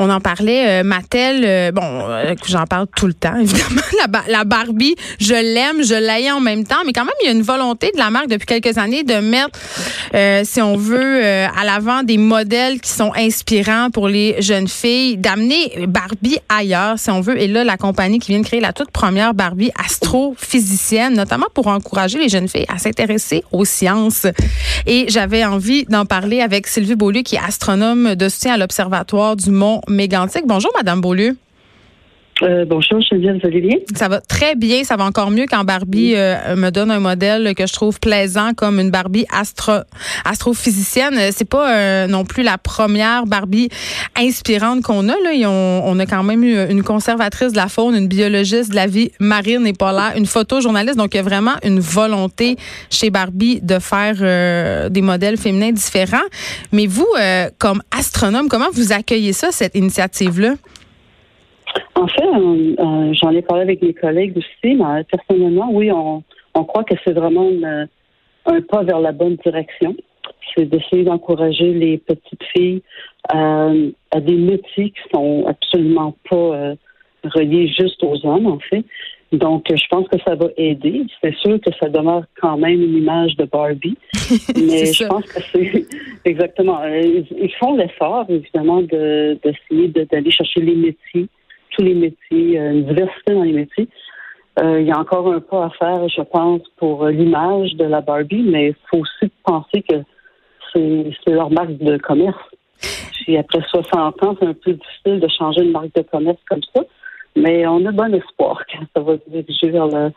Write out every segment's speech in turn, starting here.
On en parlait, euh, Mattel, euh, bon, euh, j'en parle tout le temps, évidemment. La, Barbie, je l'aime, je l'aille en même temps, mais quand même, il y a une volonté de la marque depuis quelques années de mettre, si on veut, à l'avant des modèles qui sont inspirants pour les jeunes filles, d'amener Barbie ailleurs, si on veut. Et là, la compagnie qui vient de créer la toute première Barbie astrophysicienne, notamment pour encourager les jeunes filles à s'intéresser aux sciences. Et j'avais envie d'en parler avec Sylvie Beaulieu, qui est astronome de soutien à l'Observatoire du Mont Mégantic. Bonjour, Madame Beaulieu. Euh, bonjour, Geneviève, vous allez bien? Ça va très bien. Ça va encore mieux quand Barbie euh, me donne un modèle que je trouve plaisant comme une Barbie astro astrophysicienne. C'est pas euh, non plus la première Barbie inspirante qu'on a. Là. on, a quand même eu une conservatrice de la faune, une biologiste de la vie marine et polaire, une photojournaliste. Donc, il y a vraiment une volonté chez Barbie de faire des modèles féminins différents. Mais vous, comme astronome, comment vous accueillez ça, cette initiative-là? En fait, euh, euh, j'en ai parlé avec mes collègues aussi, mais personnellement, oui, on, croit que c'est vraiment un pas vers la bonne direction. C'est d'essayer d'encourager les petites filles euh, à des métiers qui sont absolument pas reliés juste aux hommes, en fait. Donc, je pense que ça va aider. C'est sûr que ça demeure quand même une image de Barbie, mais je pense que c'est exactement. Ils, font l'effort, évidemment, d'essayer d'aller chercher les métiers les métiers, euh, une diversité dans les métiers. Euh, il y a encore un pas à faire, je pense, pour euh, l'image de la Barbie, mais il faut aussi penser que c'est leur marque de commerce. Puis après 60 ans, c'est un peu difficile de changer une marque de commerce comme ça, mais on a bon espoir que ça va se diriger vers le,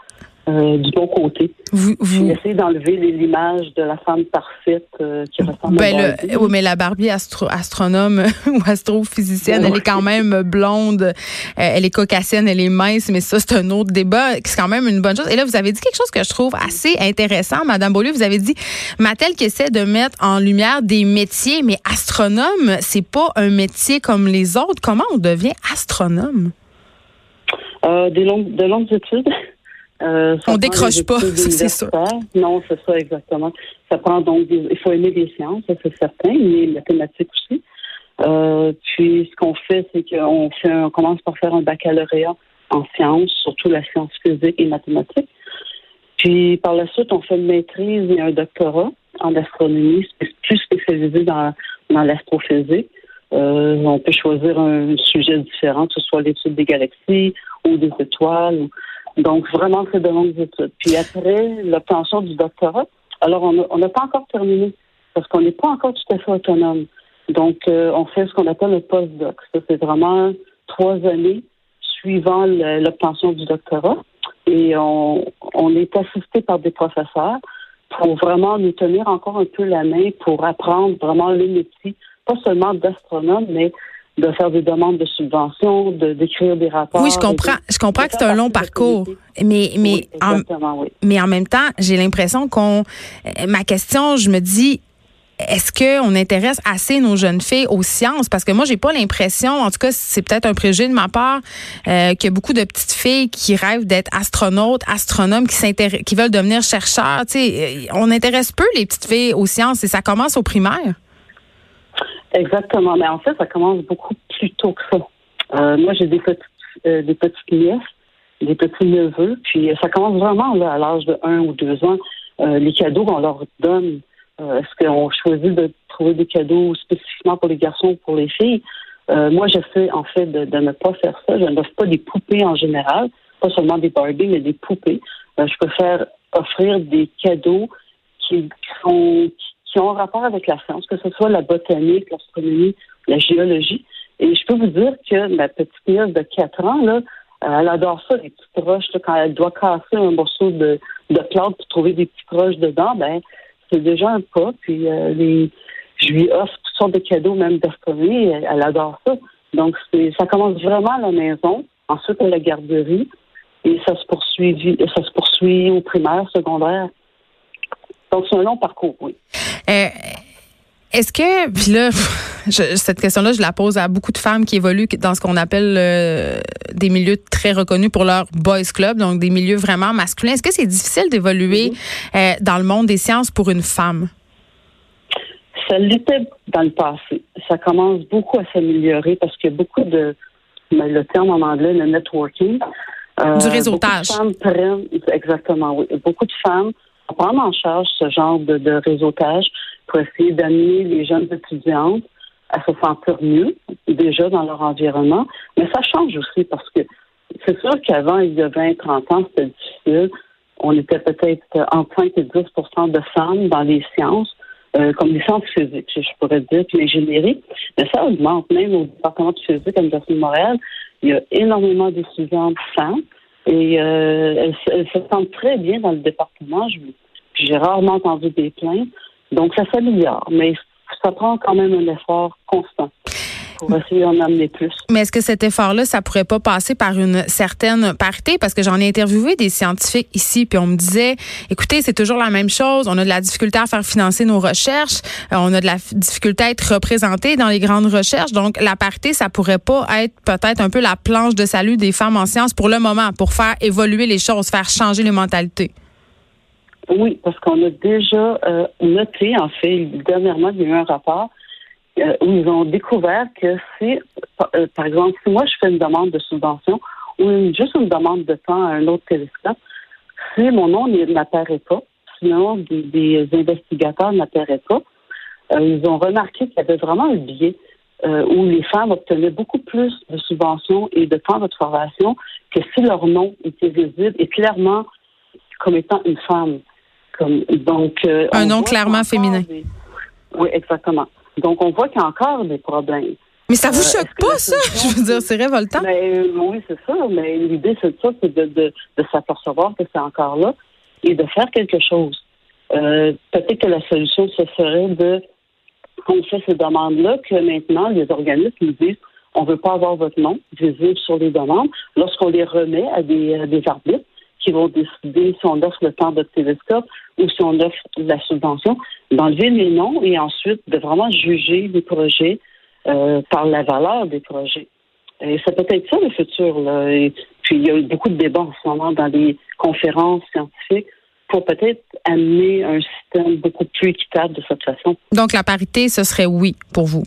euh, du bon côté. Vous, vous... Essayer d'enlever l'image de la femme parfaite euh, qui ressemble ben à Barbie. oui, mais la Barbie astronome ou astrophysicienne, elle est quand même blonde, euh, elle est caucasienne, elle est mince, mais ça, c'est un autre débat. C'est quand même une bonne chose. Et là, vous avez dit quelque chose que je trouve assez intéressant, Madame Beaulieu. Vous avez dit, Mattel qui essaie de mettre en lumière des métiers, mais astronome, c'est pas un métier comme les autres. Comment on devient astronome? des longues, de longues études. Euh, on décroche pas, c'est ça. Non, c'est ça exactement. Ça prend donc, il faut aimer les sciences, c'est certain, mais les mathématiques aussi. Euh, puis ce qu'on fait, c'est qu'on fait, on commence par faire un baccalauréat en sciences, surtout la science physique et mathématiques. Puis par la suite, on fait une maîtrise et un doctorat en astronomie, plus spécialisé dans, dans l'astrophysique. Euh, on peut choisir un sujet différent, que ce soit l'étude des galaxies ou des étoiles. Donc, vraiment, c'est de longues études. Puis après l'obtention du doctorat, alors on n'a pas encore terminé parce qu'on n'est pas encore tout à fait autonome. Donc, euh, on fait ce qu'on appelle le postdoc. Ça, c'est vraiment trois années suivant l'obtention du doctorat. Et on, on est assisté par des professeurs pour vraiment nous tenir encore un peu la main pour apprendre vraiment les métiers, pas seulement d'astronome, mais de faire des demandes de subventions, de d'écrire des rapports. Oui, je comprends. je comprends que c'est un long parcours, mais mais en, mais en même temps, j'ai l'impression qu'on. Euh, ma question, je me dis. Est-ce qu'on intéresse assez nos jeunes filles aux sciences? Parce que moi, j'ai pas l'impression, en tout cas, c'est peut-être un préjugé de ma part, euh, qu'il y a beaucoup de petites filles qui rêvent d'être astronautes, astronomes, qui, qui veulent devenir chercheurs. Euh, on intéresse peu les petites filles aux sciences et ça commence au primaire. Exactement. Mais en fait, ça commence beaucoup plus tôt que ça. Euh, moi, j'ai des petites, euh, des petites nièces, des petits neveux, puis ça commence vraiment là, à l'âge de un ou deux ans. Euh, les cadeaux qu'on leur donne, est-ce qu'on choisit de trouver des cadeaux spécifiquement pour les garçons ou pour les filles? moi, j'essaie en fait de, ne pas faire ça. Je n'offre pas des poupées en général, pas seulement des Barbie, mais des poupées. je préfère offrir des cadeaux qui, sont qui ont rapport avec la science, que ce soit la botanique, l'astronomie, la géologie. Et je peux vous dire que ma petite nièce de 4 ans, là, elle adore ça, les petites roches. quand elle doit casser un morceau de, de plante pour trouver des petites roches dedans, ben c'est déjà un pas. Puis euh, je lui offre toutes sortes de cadeaux, même d'astronomie. Elle, elle, adore ça. Donc ça commence vraiment à la maison, ensuite à la garderie, et ça se poursuit, ça se poursuit au primaire, secondaire. Donc c'est un long parcours, oui. Euh, est-ce que, puis là, cette question-là, je la pose à beaucoup de femmes qui évoluent dans ce qu'on appelle euh, des milieux très reconnus pour leur boys club, donc des milieux vraiment masculins. Est-ce que c'est difficile d'évoluer mm-hmm. euh, dans le monde des sciences pour une femme? Ça l'était dans le passé. Ça commence beaucoup à s'améliorer parce qu'il y a beaucoup de, ben, le terme en anglais, le networking. Euh, du réseautage. prennent, exactement, oui. Beaucoup de femmes prennent en charge ce genre de, de réseautage pour essayer d'amener les jeunes étudiantes à se sentir mieux déjà dans leur environnement. Mais ça change aussi parce que c'est sûr qu'avant, il y a 20, 30 ans, c'était difficile. On était peut-être entre 5 et 10% de femmes dans les sciences. Euh, comme les sciences physiques, je pourrais dire, puis l'ingénierie. Mais ça augmente même au département de physique à l'Université de Montréal. Il y a énormément d'étudiantes femmes et euh, elles, se sentent très bien dans le département. J'ai rarement entendu des plaintes. Donc, ça s'améliore, mais ça prend quand même un effort constant pour essayer d'en amener plus. Mais est-ce que cet effort-là, ça pourrait pas passer par une certaine parité? Parce que j'en ai interviewé des scientifiques ici, puis on me disait, écoutez, c'est toujours la même chose. On a de la difficulté à faire financer nos recherches. Euh, on a de la difficulté à être représenté dans les grandes recherches. Donc, la parité, ça pourrait pas être peut-être un peu la planche de salut des femmes en sciences pour le moment, pour faire évoluer les choses, faire changer les mentalités. Oui, parce qu'on a déjà euh, noté, en fait, dernièrement, il y a eu un rapport euh, où ils ont découvert que si, euh, par exemple, si moi je fais une demande de subvention ou juste une demande de temps à un autre télescope, si mon nom n'apparaît pas, si le nom des, investigateurs n'apparaît pas, ils ont remarqué qu'il y avait vraiment un biais où les femmes obtenaient beaucoup plus de subventions et de temps de formation que si leur nom était visible et clairement comme étant une femme. donc, euh, un nom clairement féminin. Oui, exactement. Donc, on voit qu'il y a encore des problèmes. Mais ça vous euh, choque pas, ça? Je veux dire, c'est révoltant. Mais, euh, oui, c'est ça. Mais l'idée, c'est ça, c'est de, de, de s'apercevoir que c'est encore là et de faire quelque chose. Peut-être que la solution, ce serait de, quand on fait ces demandes-là, que maintenant, les organismes nous disent on ne veut pas avoir votre nom visible sur les demandes. Lorsqu'on les remet à des, à des arbitres, qui vont décider si on offre le temps de télescope ou si on offre la subvention, d'enlever les noms et ensuite de vraiment juger les projets euh, par la valeur des projets. Et c'est peut-être ça le futur. Là. Et puis il y a eu beaucoup de débats en ce moment dans les conférences scientifiques pour peut-être amener un système beaucoup plus équitable de cette façon. Donc la parité, ce serait oui pour vous.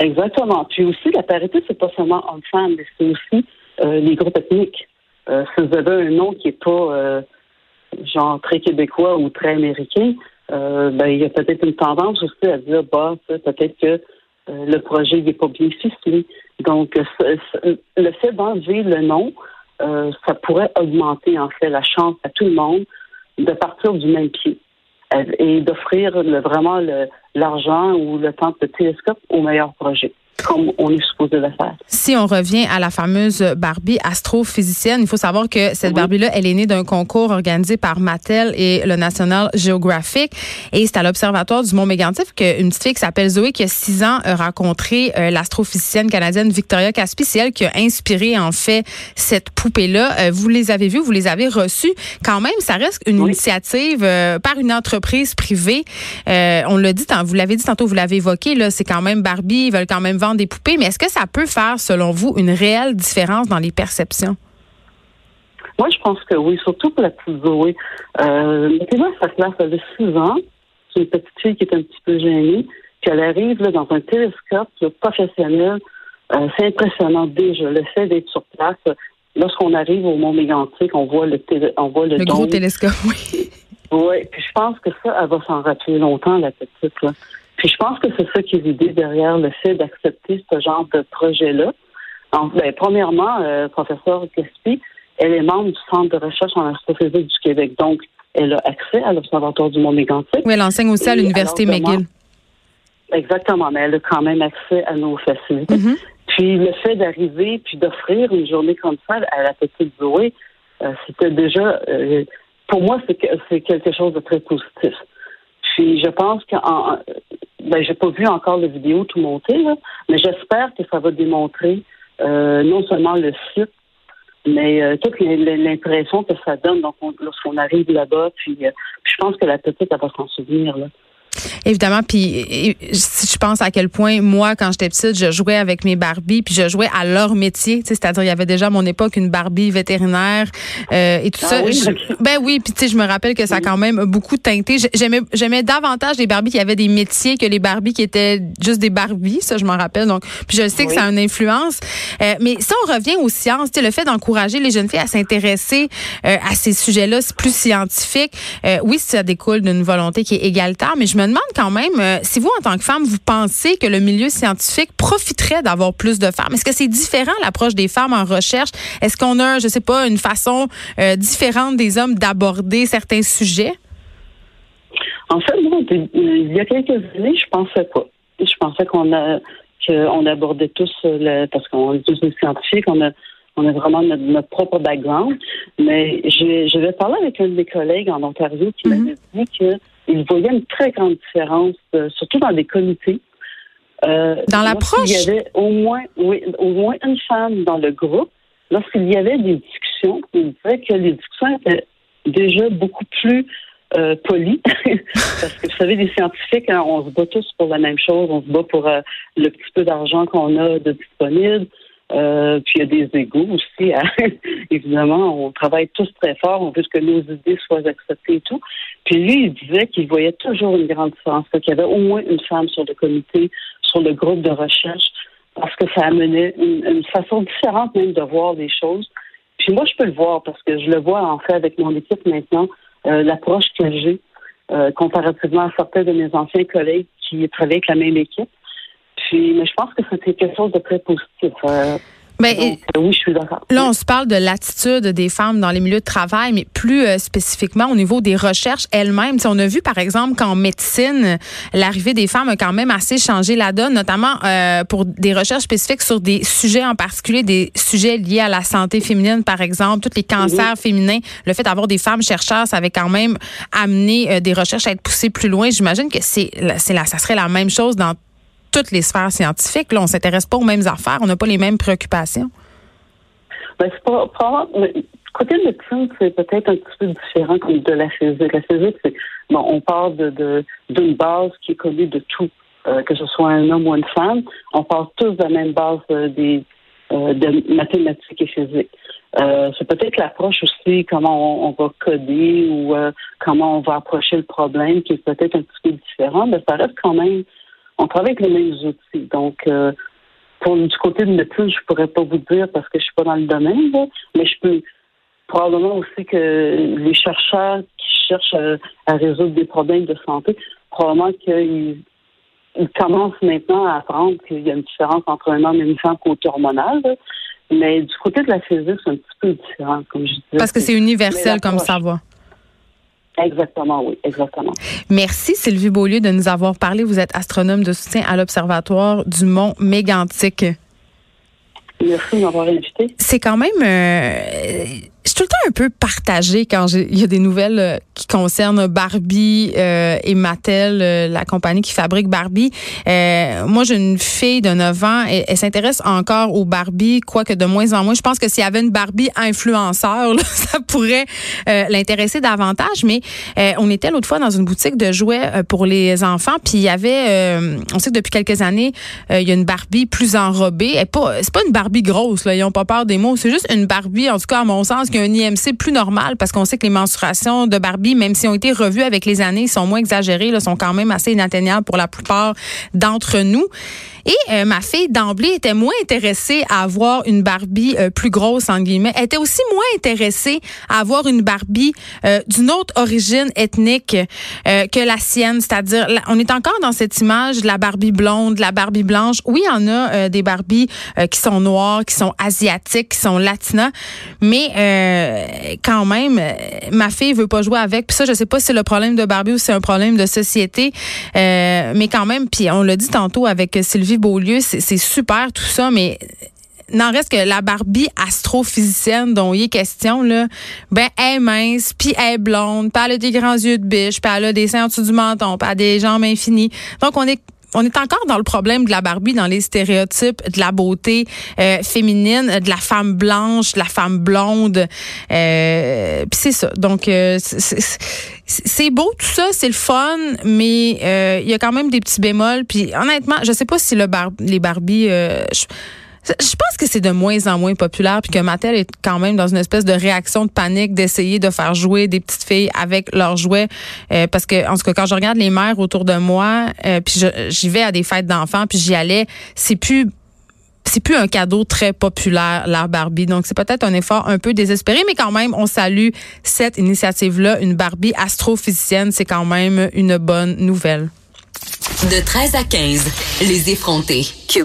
Exactement. Puis aussi, la parité, c'est pas seulement hommes-femmes, mais c'est aussi euh, les groupes ethniques. Euh, si vous avez un nom qui n'est pas euh, genre très québécois ou très américain, euh, ben, il y a peut-être une tendance aussi à dire bah peut-être que le projet n'est pas bien ficelé. Donc le fait d'enlever le nom, ça pourrait augmenter en fait la chance à tout le monde de partir du même pied et d'offrir vraiment l'argent ou le temps de télescope au meilleur projet comme on est supposé le faire. Si on revient à la fameuse Barbie astrophysicienne, il faut savoir que cette Barbie-là, elle est née d'un concours organisé par Mattel et le National Geographic. Et c'est à l'Observatoire du Mont Mégantic qu'une petite fille qui s'appelle Zoé, qui a six ans, a rencontré euh, l'astrophysicienne canadienne Victoria Caspi. C'est elle qui a inspiré, en fait, cette poupée-là. Euh, vous les avez vues, vous les avez reçues. Quand même, ça reste une initiative euh, par une entreprise privée. on l'a dit, vous l'avez dit tantôt, vous l'avez évoqué, là, c'est quand même Barbie, ils veulent quand même des poupées, mais est-ce que ça peut faire, selon vous, une réelle différence dans les perceptions? Moi, je pense que oui, surtout pour la petite Zoé. Euh, mettez sa classe, elle a 6 ans. C'est une petite fille qui est un petit peu gênée. Puis elle arrive là, dans un télescope professionnel. Euh, c'est impressionnant déjà. Le fait d'être sur place, lorsqu'on arrive au Mont Mégantic, on voit le, télé, on voit le, le gros télescope, oui. Oui, puis je pense que ça, elle va s'en rappeler longtemps, la petite. Là. Puis je pense que c'est ça qui est l'idée derrière le fait d'accepter ce genre de projet-là. Ben, premièrement, euh, professeur Caspi, elle est membre du Centre de recherche en astrophysique du Québec. Donc, elle a accès à l'Observatoire du Mont Mégantic. Oui, elle enseigne aussi à l'Université McGill. Exactement, mais elle a quand même accès à nos facilités. Mm-hmm. Puis le fait d'arriver puis d'offrir une journée comme ça à la petite Zoé, euh, c'était déjà, euh, pour moi, c'est quelque chose de très positif. Puis je pense que ben, j'ai pas vu encore la vidéo tout monter, mais j'espère que ça va démontrer euh, non seulement le site, mais euh, toute l'impression que ça donne lorsqu'on arrive là-bas. Puis, euh, puis, je pense que la petite, elle va s'en souvenir. Là. Évidemment, puis si je pense à quel point moi, quand j'étais petite, je jouais avec mes Barbies, puis je jouais à leur métier, c'est-à-dire il y avait déjà à mon époque une Barbie vétérinaire euh, et tout ah ça. Oui, ben oui, puis tu sais, je me rappelle que ça a quand même beaucoup teinté. J'aimais, j'aimais davantage les Barbies qui avaient des métiers que les Barbies qui étaient juste des Barbies, ça je m'en rappelle. Donc, puis je sais que ça a une influence. Euh, mais si on revient aux sciences, le fait d'encourager les jeunes filles à s'intéresser euh, à ces sujets-là, c'est plus scientifique. oui, ça découle d'une volonté qui est égalitaire, mais je me demande quand même si vous, en tant que femme, vous pensez que le milieu scientifique profiterait d'avoir plus de femmes. Est-ce que c'est différent l'approche des femmes en recherche? Est-ce qu'on a, je sais pas, une façon différente des hommes d'aborder certains sujets? En fait, il y a quelques années, je pensais pas. Je pensais qu'on a qu'on abordait tous le, parce qu'on est tous des scientifiques, on a on a vraiment notre, propre background. Mais je, vais parler avec un de mes collègues en Ontario qui m'avait mhm. dit qu'il voyait une très grande différence, euh, surtout dans des comités. Euh, dans l'approche? Il y avait au moins, oui, au moins une femme dans le groupe. Lorsqu'il y avait des discussions, il disait que les discussions étaient déjà beaucoup plus euh, poli, parce que vous savez, les scientifiques, hein, on se bat tous pour la même chose, on se bat pour le petit peu d'argent qu'on a de disponible. Euh, puis il y a des égaux aussi. Hein. Évidemment, on travaille tous très fort, on veut que nos idées soient acceptées et tout. Puis lui, il disait qu'il voyait toujours une grande différence, qu'il y avait au moins une femme sur le comité, sur le groupe de recherche, parce que ça amenait une, façon différente même de voir les choses. Puis moi, je peux le voir parce que je le vois en fait avec mon équipe maintenant. Euh, l'approche que j'ai euh, comparativement à certains de mes anciens collègues qui travaillent avec la même équipe. Puis, mais je pense que c'était quelque chose de très positif. Euh, mais ben, oui, je suis d'accord. Là, on se parle de l'attitude des femmes dans les milieux de travail, mais plus euh, spécifiquement au niveau des recherches elles-mêmes. on a vu, par exemple, qu'en médecine, l'arrivée des femmes a quand même assez changé la donne, notamment euh, pour des recherches spécifiques sur des sujets en particulier, des sujets liés à la santé féminine, par exemple, tous les cancers féminins. Le fait d'avoir des femmes chercheurs, ça avait quand même amené euh, des recherches à être poussées plus loin. J'imagine que c'est, c'est ça serait la même chose dans toutes les sphères scientifiques. Là, on s'intéresse pas aux mêmes affaires, on n'a pas les mêmes préoccupations. Ben, c'est pas, côté de médecine, c'est peut-être un petit peu différent comme de la physique. La physique, c'est bon, on parle de d'une base qui est connue de tout, euh, que ce soit un homme ou une femme. On parle tous de la même base euh, des euh, de mathématiques et physique. c'est peut-être l'approche aussi, comment on, va coder ou comment on va approcher le problème, qui est peut-être un petit peu différent, mais ça reste quand même on travaille avec les mêmes outils. Donc, euh, pour du côté de médecine, je pourrais pas vous dire parce que je suis pas dans le domaine, mais je peux probablement aussi que les chercheurs qui cherchent à, résoudre des problèmes de santé, probablement qu'ils commencent maintenant à apprendre qu'il y a une différence entre un homme et une femme côté hormonal. Mais du côté de la physique, c'est un petit peu différent, comme je disais. Parce que c'est universel comme ça va. Exactement, oui, exactement. Merci Sylvie Beaulieu de nous avoir parlé. Vous êtes astronome de soutien à l'Observatoire du Mont Mégantic. Merci de m'avoir invité. C'est quand même euh, suis tout le temps un peu partagée quand il y a des nouvelles euh, qui concernent Barbie euh, et Mattel, euh, la compagnie qui fabrique Barbie. moi, j'ai une fille de 9 ans et elle s'intéresse encore aux Barbie, quoique de moins en moins. Je pense que s'il y avait une Barbie influenceur, ça pourrait l'intéresser davantage. Mais on était l'autre fois dans une boutique de jouets pour les enfants, puis il y avait, on sait que depuis quelques années, il y a une Barbie plus enrobée. C'est pas, une Barbie grosse, là, ils ont pas peur des mots. C'est juste une Barbie, en tout cas à mon sens, qu'il un IMC plus normal parce qu'on sait que les mensurations de Barbie, même si ont été revues avec les années, sont moins exagérées, là, sont quand même assez inatteignables pour la plupart d'entre nous. Et euh, ma fille d'emblée était moins intéressée à avoir une Barbie euh, plus grosse en guillemets. Était aussi moins intéressée à avoir une Barbie euh, d'une autre origine ethnique que la sienne, c'est-à-dire on est encore dans cette image de la Barbie blonde, de la Barbie blanche. Oui, il y en a des Barbies qui sont noires, qui sont asiatiques, qui sont latinas, mais quand même ma fille veut pas jouer avec. Puis ça, je sais pas si c'est le problème de Barbie ou si c'est un problème de société, mais quand même. Puis on l'a dit tantôt avec Sylvie Beaulieu, c'est super tout ça, mais n'en reste que la Barbie astrophysicienne dont il est question, là, ben, elle est mince, puis elle est blonde, puis elle a des grands yeux de biche, puis elle a des seins en dessous du menton, puis elle a des jambes infinies. Donc, on est on est encore dans le problème de la Barbie, dans les stéréotypes de la beauté euh, féminine, de la femme blanche, de la femme blonde. Euh, c'est ça. Donc euh, c'est beau tout ça, c'est le fun, mais euh, il y a quand même des petits bémols. Puis honnêtement, je sais pas si le bar les Barbie. Je pense que c'est de moins en moins populaire puis que Mattel est quand même dans une espèce de réaction de panique d'essayer de faire jouer des petites filles avec leurs jouets euh, parce que en tout cas quand je regarde les mères autour de moi euh, puis j'y vais à des fêtes d'enfants puis j'y allais c'est plus c'est plus un cadeau très populaire, l'art Barbie. Donc, c'est peut-être un effort un peu désespéré, mais quand même, on salue cette initiative-là. Une Barbie astrophysicienne, c'est quand même une bonne nouvelle. De 13 à 15, les effrontés.